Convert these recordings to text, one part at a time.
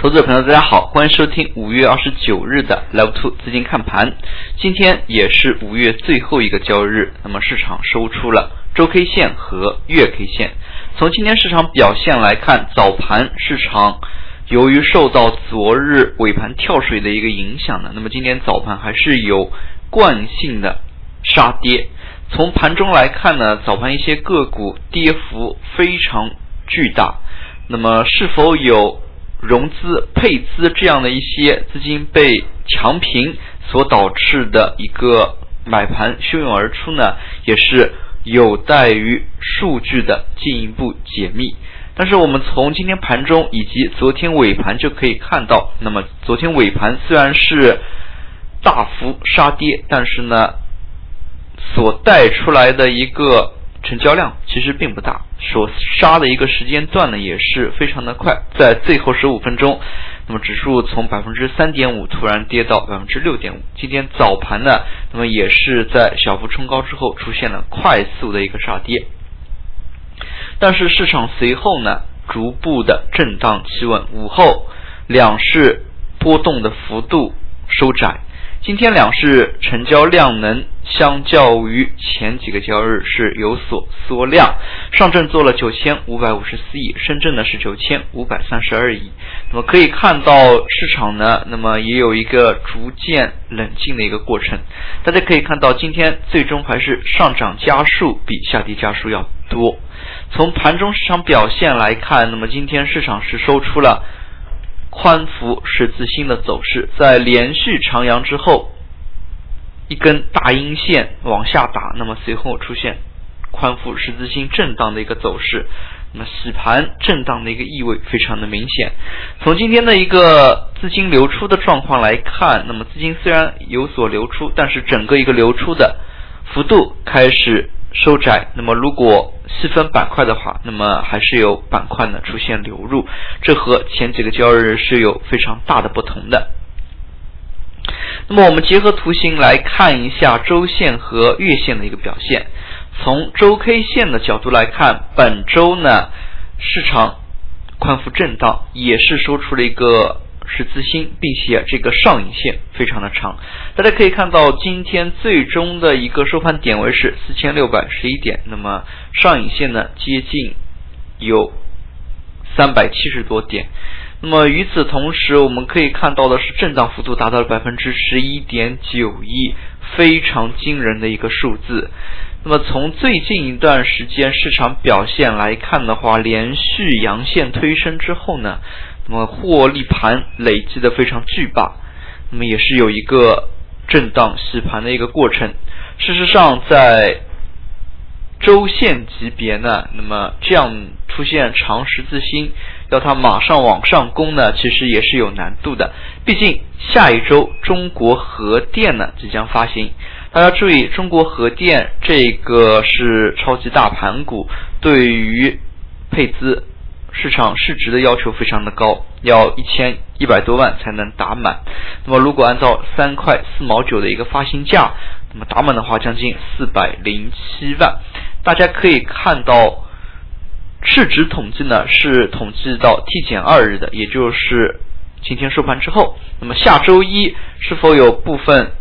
投资者朋友，大家好，欢迎收听五月二十九日的 Level Two 资金看盘。今天也是五月最后一个交易日，那么市场收出了周 K 线和月 K 线。从今天市场表现来看，早盘市场由于受到昨日尾盘跳水的一个影响呢，那么今天早盘还是有惯性的杀跌。从盘中来看呢，早盘一些个股跌幅非常巨大，那么是否有？融资配资这样的一些资金被强平所导致的一个买盘汹涌而出呢，也是有待于数据的进一步解密。但是我们从今天盘中以及昨天尾盘就可以看到，那么昨天尾盘虽然是大幅杀跌，但是呢，所带出来的一个。成交量其实并不大，所杀的一个时间段呢也是非常的快，在最后十五分钟，那么指数从百分之三点五突然跌到百分之六点五。今天早盘呢，那么也是在小幅冲高之后出现了快速的一个杀跌，但是市场随后呢逐步的震荡企稳，午后两市波动的幅度收窄。今天两市成交量能相较于前几个交易日是有所缩量，上证做了九千五百五十四亿，深圳呢是九千五百三十二亿。那么可以看到市场呢，那么也有一个逐渐冷静的一个过程。大家可以看到，今天最终还是上涨加速比下跌加速要多。从盘中市场表现来看，那么今天市场是收出了。宽幅十字星的走势，在连续长阳之后，一根大阴线往下打，那么随后出现宽幅十字星震荡的一个走势，那么洗盘震荡的一个意味非常的明显。从今天的一个资金流出的状况来看，那么资金虽然有所流出，但是整个一个流出的幅度开始。收窄，那么如果细分板块的话，那么还是有板块呢出现流入，这和前几个交易日是有非常大的不同的。那么我们结合图形来看一下周线和月线的一个表现。从周 K 线的角度来看，本周呢市场宽幅震荡，也是收出了一个。十字星，并且这个上影线非常的长，大家可以看到今天最终的一个收盘点位是四千六百十一点，那么上影线呢接近有三百七十多点，那么与此同时，我们可以看到的是震荡幅度达到了百分之十一点九一，非常惊人的一个数字。那么从最近一段时间市场表现来看的话，连续阳线推升之后呢？那么获利盘累积的非常巨大，那么也是有一个震荡洗盘的一个过程。事实上，在周线级别呢，那么这样出现长十字星，要它马上往上攻呢，其实也是有难度的。毕竟下一周中国核电呢即将发行，大家注意，中国核电这个是超级大盘股，对于配资。市场市值的要求非常的高，要一千一百多万才能打满。那么如果按照三块四毛九的一个发行价，那么打满的话将近四百零七万。大家可以看到，市值统计呢是统计到 T 减二日的，也就是今天收盘之后。那么下周一是否有部分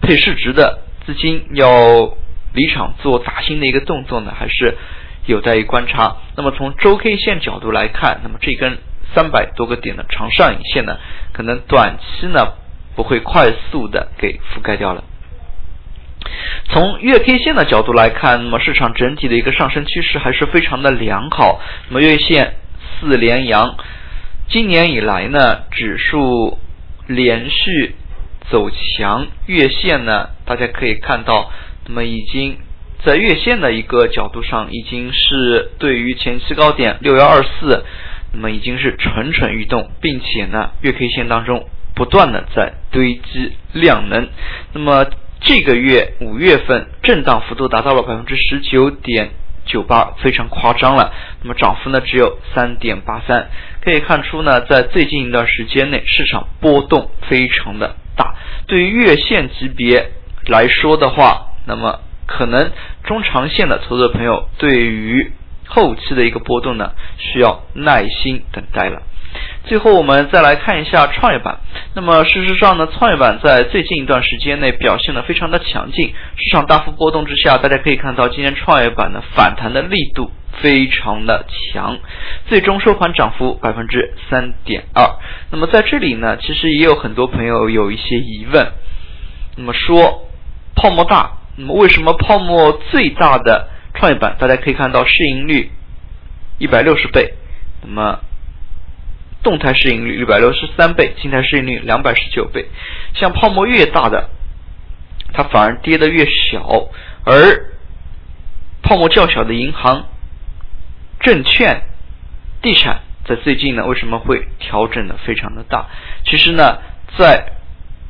配市值的资金要离场做打新的一个动作呢？还是？有待于观察。那么从周 K 线角度来看，那么这根三百多个点的长上影线呢，可能短期呢不会快速的给覆盖掉了。从月 K 线的角度来看，那么市场整体的一个上升趋势还是非常的良好。那么月线四连阳，今年以来呢，指数连续走强，月线呢，大家可以看到，那么已经。在月线的一个角度上，已经是对于前期高点六幺二四，那么已经是蠢蠢欲动，并且呢，月 K 线当中不断的在堆积量能。那么这个月五月份震荡幅度达到了百分之十九点九八，非常夸张了。那么涨幅呢只有三点八三，可以看出呢，在最近一段时间内，市场波动非常的大。对于月线级别来说的话，那么。可能中长线的投资朋友对于后期的一个波动呢，需要耐心等待了。最后我们再来看一下创业板。那么事实上呢，创业板在最近一段时间内表现的非常的强劲，市场大幅波动之下，大家可以看到今天创业板的反弹的力度非常的强，最终收盘涨幅百分之三点二。那么在这里呢，其实也有很多朋友有一些疑问，那么说泡沫大，那么为什么泡沫最大的创业板，大家可以看到市盈率一百六十倍，那么。动态市盈率一百六十三倍，静态市盈率两百十九倍。像泡沫越大的，它反而跌得越小；而泡沫较小的银行、证券、地产，在最近呢，为什么会调整的非常的大？其实呢，在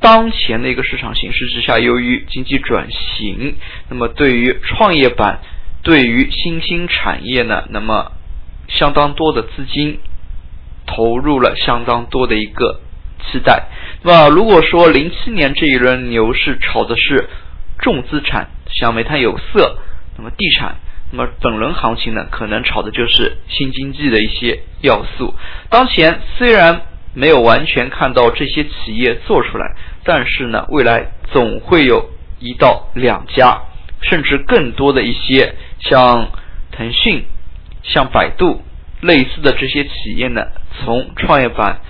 当前的一个市场形势之下，由于经济转型，那么对于创业板、对于新兴产业呢，那么相当多的资金。投入了相当多的一个期待。那么，如果说零七年这一轮牛市炒的是重资产，像煤炭、有色，那么地产，那么本轮行情呢，可能炒的就是新经济的一些要素。当前虽然没有完全看到这些企业做出来，但是呢，未来总会有一到两家，甚至更多的一些像腾讯、像百度。类似的这些企业呢，从创业板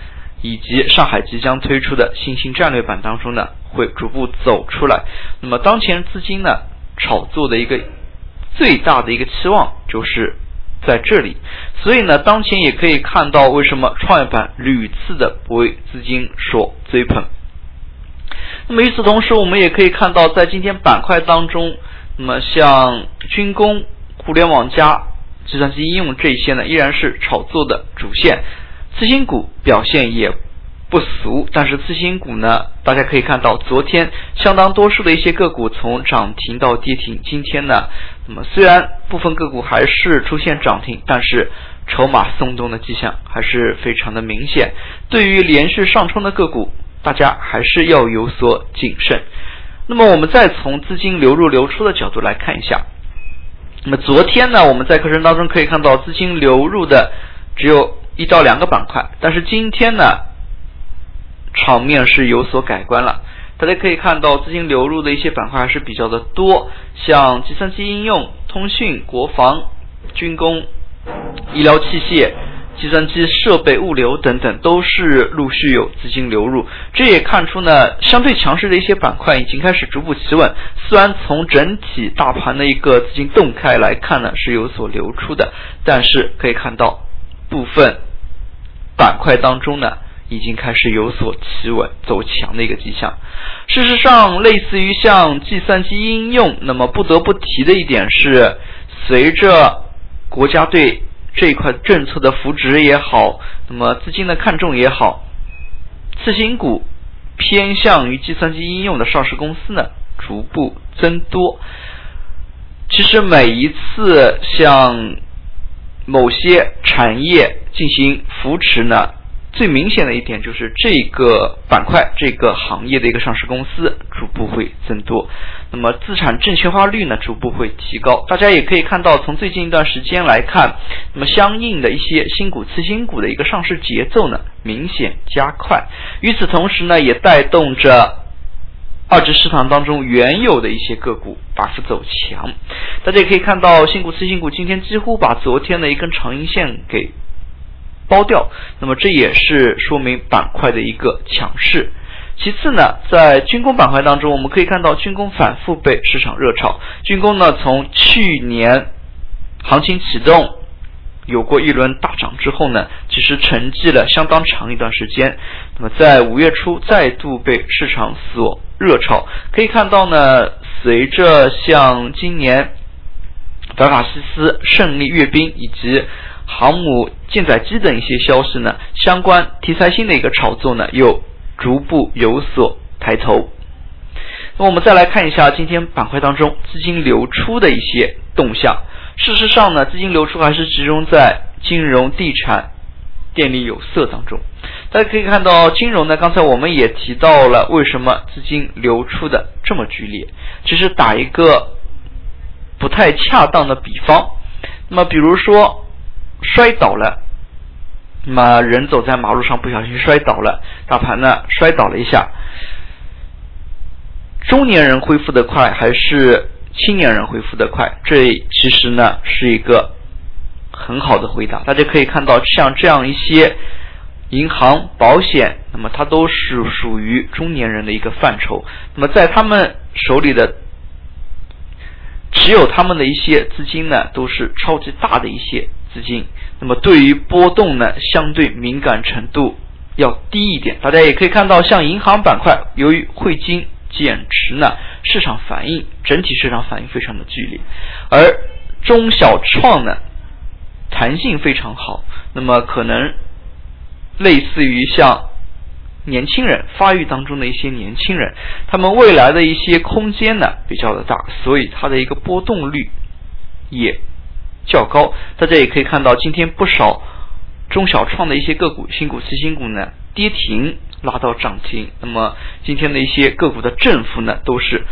以及上海即将推出的新兴战略板当中呢，会逐步走出来。那么当前资金呢，炒作的一个最大的一个期望就是在这里。所以呢，当前也可以看到为什么创业板屡次的不为资金所追捧。那么与此同时，我们也可以看到，在今天板块当中，那么像军工、互联网加。计算机应用这些呢，依然是炒作的主线。次新股表现也不俗，但是次新股呢，大家可以看到，昨天相当多数的一些个股从涨停到跌停。今天呢，那么虽然部分个股还是出现涨停，但是筹码松动的迹象还是非常的明显。对于连续上冲的个股，大家还是要有所谨慎。那么我们再从资金流入流出的角度来看一下。那么昨天呢，我们在课程当中可以看到资金流入的只有一到两个板块，但是今天呢，场面是有所改观了。大家可以看到资金流入的一些板块还是比较的多，像计算机应用、通讯、国防、军工、医疗器械。计算机设备、物流等等都是陆续有资金流入，这也看出呢，相对强势的一些板块已经开始逐步企稳。虽然从整体大盘的一个资金动态来看呢，是有所流出的，但是可以看到部分板块当中呢，已经开始有所企稳走强的一个迹象。事实上，类似于像计算机应用，那么不得不提的一点是，随着国家对这一块政策的扶植也好，那么资金的看重也好，次新股偏向于计算机应用的上市公司呢，逐步增多。其实每一次向某些产业进行扶持呢。最明显的一点就是这个板块、这个行业的一个上市公司逐步会增多，那么资产证券化率呢逐步会提高。大家也可以看到，从最近一段时间来看，那么相应的一些新股、次新股的一个上市节奏呢明显加快。与此同时呢，也带动着二级市场当中原有的一些个股大幅走强。大家也可以看到，新股、次新股今天几乎把昨天的一根长阴线给。包掉，那么这也是说明板块的一个强势。其次呢，在军工板块当中，我们可以看到军工反复被市场热炒。军工呢，从去年行情启动，有过一轮大涨之后呢，其实沉寂了相当长一段时间。那么在五月初再度被市场所热炒。可以看到呢，随着像今年德法西斯胜利阅兵以及航母舰载机等一些消息呢，相关题材性的一个炒作呢，又逐步有所抬头。那我们再来看一下今天板块当中资金流出的一些动向。事实上呢，资金流出还是集中在金融、地产、电力、有色当中。大家可以看到，金融呢，刚才我们也提到了，为什么资金流出的这么剧烈？其实打一个不太恰当的比方，那么比如说。摔倒了那么人走在马路上不小心摔倒了，大盘呢摔倒了一下。中年人恢复的快还是青年人恢复的快？这其实呢是一个很好的回答。大家可以看到，像这样一些银行、保险，那么它都是属于中年人的一个范畴。那么在他们手里的。持有他们的一些资金呢，都是超级大的一些资金，那么对于波动呢，相对敏感程度要低一点。大家也可以看到，像银行板块，由于汇金减持呢，市场反应整体市场反应非常的剧烈，而中小创呢，弹性非常好，那么可能类似于像。年轻人发育当中的一些年轻人，他们未来的一些空间呢比较的大，所以它的一个波动率也较高。大家也可以看到，今天不少中小创的一些个股、新股、次新股呢跌停拉到涨停。那么今天的一些个股的振幅呢都是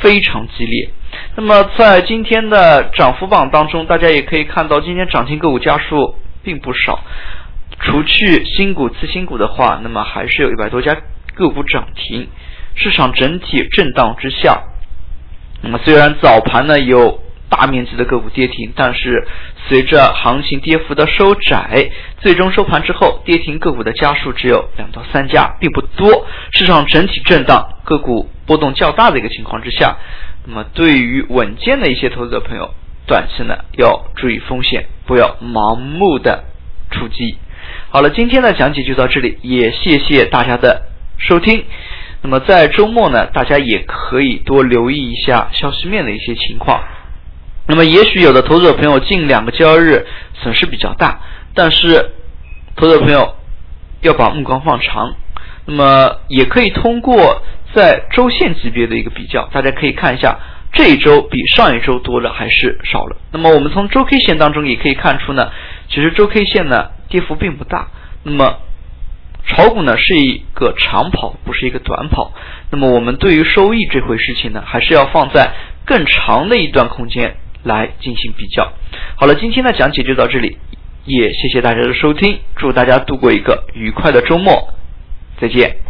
非常激烈。那么在今天的涨幅榜当中，大家也可以看到，今天涨停个股家数并不少。除去新股、次新股的话，那么还是有一百多家个股涨停。市场整体震荡之下，那么虽然早盘呢有大面积的个股跌停，但是随着行情跌幅的收窄，最终收盘之后，跌停个股的家数只有两到三家，并不多。市场整体震荡，个股波动较大的一个情况之下，那么对于稳健的一些投资者朋友，短期呢要注意风险，不要盲目的出击。好了，今天的讲解就到这里，也谢谢大家的收听。那么在周末呢，大家也可以多留意一下消息面的一些情况。那么也许有的投资者朋友近两个交易日损失比较大，但是投资者朋友要把目光放长。那么也可以通过在周线级别的一个比较，大家可以看一下这一周比上一周多了还是少了。那么我们从周 K 线当中也可以看出呢，其实周 K 线呢。跌幅并不大，那么炒股呢是一个长跑，不是一个短跑。那么我们对于收益这回事情呢，还是要放在更长的一段空间来进行比较。好了，今天的讲解就到这里，也谢谢大家的收听，祝大家度过一个愉快的周末，再见。